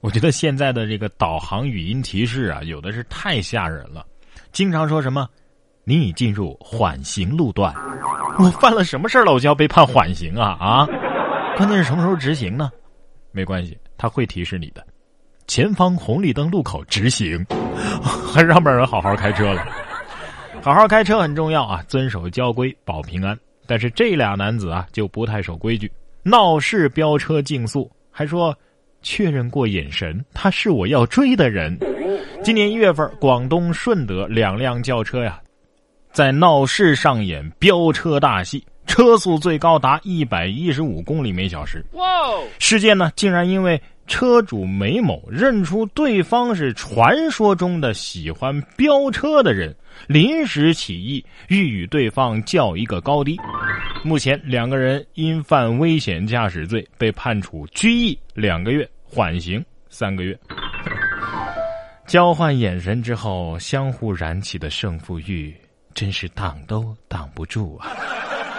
我觉得现在的这个导航语音提示啊，有的是太吓人了，经常说什么“你已进入缓行路段”，我犯了什么事儿了？我就要被判缓刑啊啊！关键是什么时候执行呢？没关系，他会提示你的。前方红绿灯路口直行，还让不让人好好开车了？好好开车很重要啊，遵守交规保平安。但是这俩男子啊就不太守规矩，闹事飙车竞速，还说确认过眼神，他是我要追的人。今年一月份，广东顺德两辆轿车呀，在闹市上演飙车大戏，车速最高达一百一十五公里每小时。哇！事件呢，竟然因为车主梅某认出对方是传说中的喜欢飙车的人。临时起意，欲与对方较一个高低。目前两个人因犯危险驾驶罪被判处拘役两个月，缓刑三个月。交换眼神之后，相互燃起的胜负欲，真是挡都挡不住啊！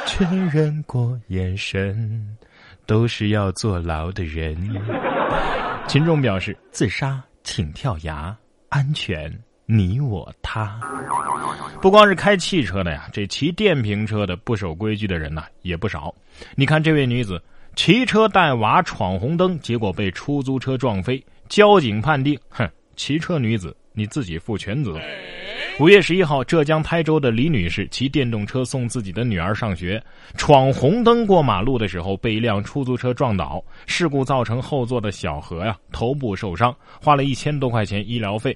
确认过眼神，都是要坐牢的人。群众表示：自杀请跳崖，安全。你我他，不光是开汽车的呀，这骑电瓶车的不守规矩的人呐也不少。你看这位女子骑车带娃闯红灯，结果被出租车撞飞，交警判定，哼，骑车女子你自己负全责。五月十一号，浙江台州的李女士骑电动车送自己的女儿上学，闯红灯过马路的时候被一辆出租车撞倒，事故造成后座的小何呀头部受伤，花了一千多块钱医疗费。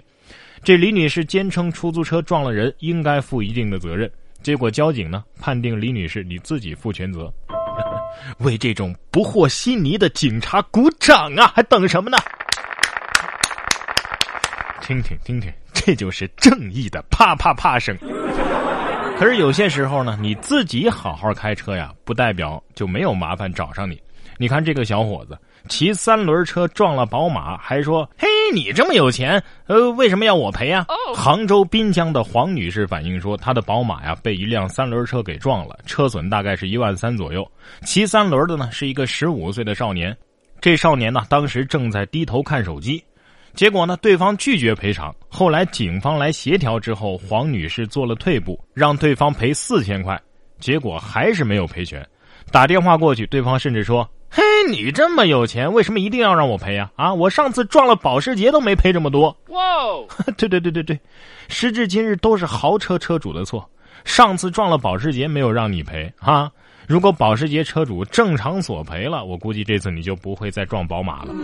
这李女士坚称出租车撞了人，应该负一定的责任。结果交警呢判定李女士你自己负全责。为这种不和稀泥的警察鼓掌啊！还等什么呢？听听听听，这就是正义的啪啪啪声。可是有些时候呢，你自己好好开车呀，不代表就没有麻烦找上你。你看这个小伙子。骑三轮车撞了宝马，还说：“嘿，你这么有钱，呃，为什么要我赔啊？”杭州滨江的黄女士反映说，她的宝马呀被一辆三轮车给撞了，车损大概是一万三左右。骑三轮的呢是一个十五岁的少年，这少年呢当时正在低头看手机，结果呢对方拒绝赔偿。后来警方来协调之后，黄女士做了退步，让对方赔四千块，结果还是没有赔全。打电话过去，对方甚至说。嘿，你这么有钱，为什么一定要让我赔呀？啊，我上次撞了保时捷都没赔这么多。哇，对对对对对，时至今日都是豪车车主的错。上次撞了保时捷没有让你赔啊？如果保时捷车主正常索赔了，我估计这次你就不会再撞宝马了。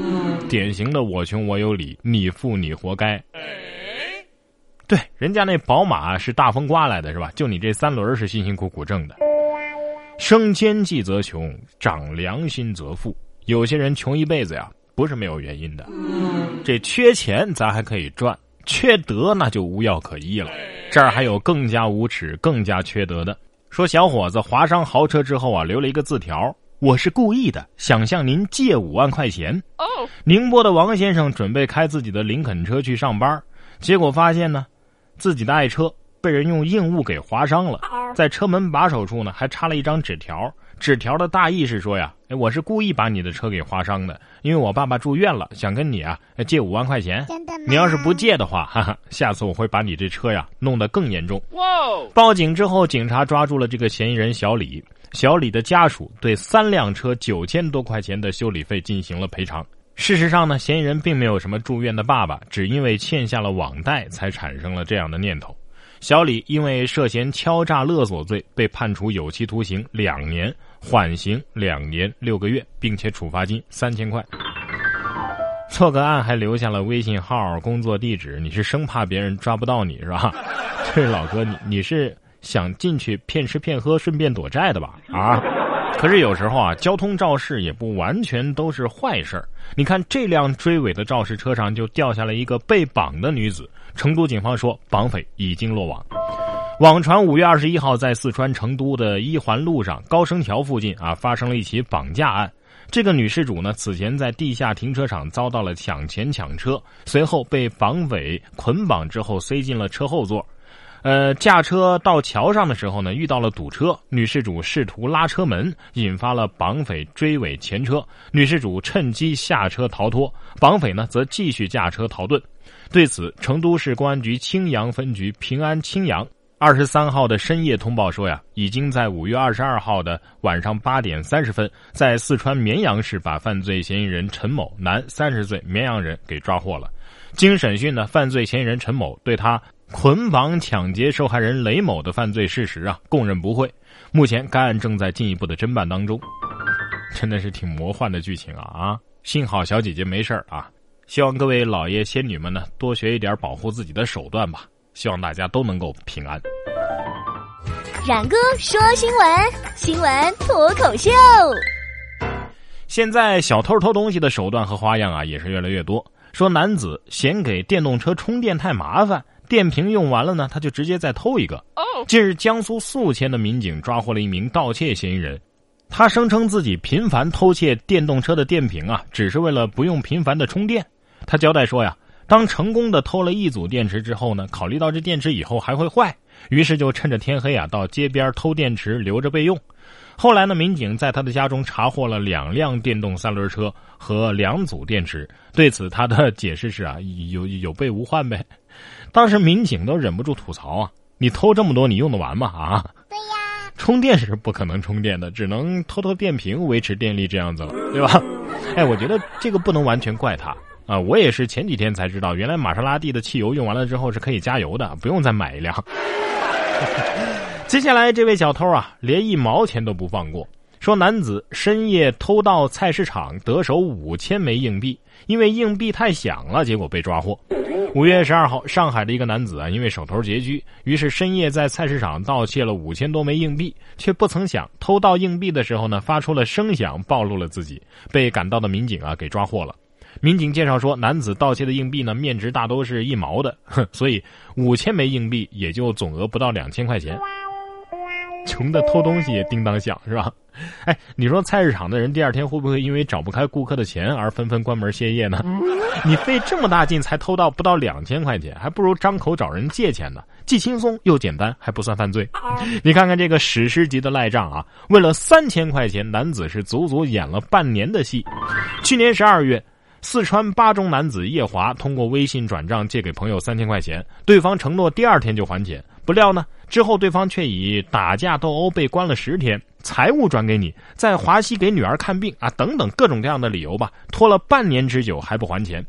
典型的我穷我有理，你富你活该。对，人家那宝马是大风刮来的，是吧？就你这三轮是辛辛苦苦挣的。升奸计则穷，长良心则富。有些人穷一辈子呀，不是没有原因的。这缺钱咱还可以赚，缺德那就无药可医了。这儿还有更加无耻、更加缺德的。说小伙子划伤豪车之后啊，留了一个字条：“我是故意的，想向您借五万块钱。”哦。宁波的王先生准备开自己的林肯车去上班，结果发现呢，自己的爱车。被人用硬物给划伤了，在车门把手处呢，还插了一张纸条。纸条的大意是说呀，哎，我是故意把你的车给划伤的，因为我爸爸住院了，想跟你啊借五万块钱。真的吗？你要是不借的话，哈哈，下次我会把你这车呀弄得更严重。哇！报警之后，警察抓住了这个嫌疑人小李。小李的家属对三辆车九千多块钱的修理费进行了赔偿。事实上呢，嫌疑人并没有什么住院的爸爸，只因为欠下了网贷才产生了这样的念头。小李因为涉嫌敲诈勒索罪被判处有期徒刑两年，缓刑两年六个月，并且处罚金三千块。错个案还留下了微信号、工作地址，你是生怕别人抓不到你是吧？这老哥，你你是想进去骗吃骗喝，顺便躲债的吧？啊！可是有时候啊，交通肇事也不完全都是坏事你看，这辆追尾的肇事车上就掉下了一个被绑的女子。成都警方说，绑匪已经落网。网传五月二十一号，在四川成都的一环路上高升桥附近啊，发生了一起绑架案。这个女事主呢，此前在地下停车场遭到了抢钱抢车，随后被绑匪捆绑之后塞进了车后座。呃，驾车到桥上的时候呢，遇到了堵车，女事主试图拉车门，引发了绑匪追尾前车，女事主趁机下车逃脱，绑匪呢则继续驾车逃遁。对此，成都市公安局青阳分局平安青阳二十三号的深夜通报说呀，已经在五月二十二号的晚上八点三十分，在四川绵阳市把犯罪嫌疑人陈某，男，三十岁，绵阳人给抓获了。经审讯呢，犯罪嫌疑人陈某对他。捆绑抢劫受害人雷某的犯罪事实啊，供认不讳。目前该案正在进一步的侦办当中，真的是挺魔幻的剧情啊啊！幸好小姐姐没事啊。希望各位老爷仙女们呢，多学一点保护自己的手段吧。希望大家都能够平安。冉哥说新闻，新闻脱口秀。现在小偷偷东西的手段和花样啊，也是越来越多。说男子嫌给电动车充电太麻烦。电瓶用完了呢，他就直接再偷一个。近日，江苏宿迁的民警抓获了一名盗窃嫌疑人，他声称自己频繁偷窃电动车的电瓶啊，只是为了不用频繁的充电。他交代说呀，当成功的偷了一组电池之后呢，考虑到这电池以后还会坏，于是就趁着天黑啊，到街边偷电池留着备用。后来呢，民警在他的家中查获了两辆电动三轮车和两组电池。对此，他的解释是啊，有有备无患呗。当时民警都忍不住吐槽啊：“你偷这么多，你用得完吗？啊？”对呀，充电是不可能充电的，只能偷偷电瓶维持电力这样子了，对吧？哎，我觉得这个不能完全怪他啊。我也是前几天才知道，原来玛莎拉蒂的汽油用完了之后是可以加油的，不用再买一辆。接下来这位小偷啊，连一毛钱都不放过。说男子深夜偷盗菜市场，得手五千枚硬币，因为硬币太响了，结果被抓获。五月十二号，上海的一个男子啊，因为手头拮据，于是深夜在菜市场盗窃了五千多枚硬币，却不曾想偷盗硬币的时候呢，发出了声响，暴露了自己，被赶到的民警啊给抓获了。民警介绍说，男子盗窃的硬币呢，面值大都是一毛的，所以五千枚硬币也就总额不到两千块钱。穷的偷东西也叮当响，是吧？哎，你说菜市场的人第二天会不会因为找不开顾客的钱而纷纷关门歇业呢？你费这么大劲才偷到不到两千块钱，还不如张口找人借钱呢，既轻松又简单，还不算犯罪。你看看这个史诗级的赖账啊！为了三千块钱，男子是足足演了半年的戏。去年十二月，四川巴中男子叶华通过微信转账借给朋友三千块钱，对方承诺第二天就还钱，不料呢，之后对方却以打架斗殴被关了十天。财务转给你，在华西给女儿看病啊，等等各种各样的理由吧，拖了半年之久还不还钱，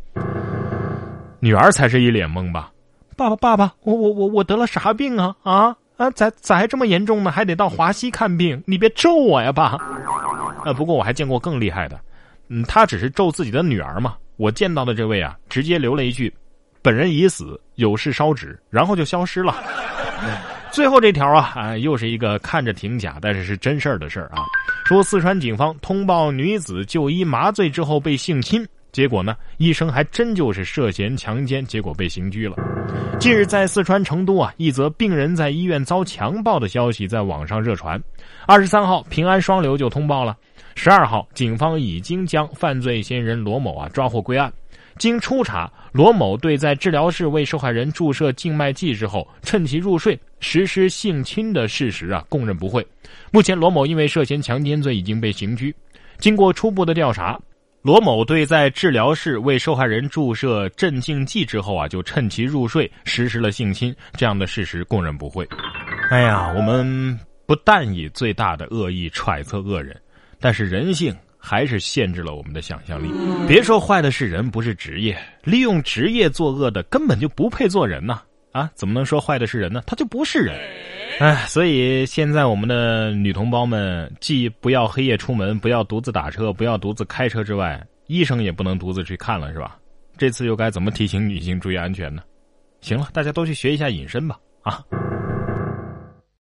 女儿才是一脸懵吧？爸爸，爸爸，我我我我得了啥病啊？啊啊，咋咋还这么严重呢？还得到华西看病？你别咒我呀，爸！啊，不过我还见过更厉害的，嗯，他只是咒自己的女儿嘛。我见到的这位啊，直接留了一句：“本人已死，有事烧纸”，然后就消失了。最后这条啊啊，又是一个看着挺假，但是是真事儿的事儿啊。说四川警方通报女子就医麻醉之后被性侵，结果呢，医生还真就是涉嫌强奸，结果被刑拘了。近日在四川成都啊，一则病人在医院遭强暴的消息在网上热传。二十三号，平安双流就通报了。十二号，警方已经将犯罪嫌疑人罗某啊抓获归案。经初查，罗某对在治疗室为受害人注射静脉剂之后，趁其入睡实施性侵的事实啊，供认不讳。目前，罗某因为涉嫌强奸罪已经被刑拘。经过初步的调查，罗某对在治疗室为受害人注射镇静剂之后啊，就趁其入睡实施了性侵这样的事实供认不讳。哎呀，我们不但以最大的恶意揣测恶人，但是人性。还是限制了我们的想象力。别说坏的是人，不是职业，利用职业作恶的根本就不配做人呐！啊，怎么能说坏的是人呢？他就不是人。哎，所以现在我们的女同胞们，既不要黑夜出门，不要独自打车，不要独自开车之外，医生也不能独自去看了，是吧？这次又该怎么提醒女性注意安全呢？行了，大家都去学一下隐身吧！啊。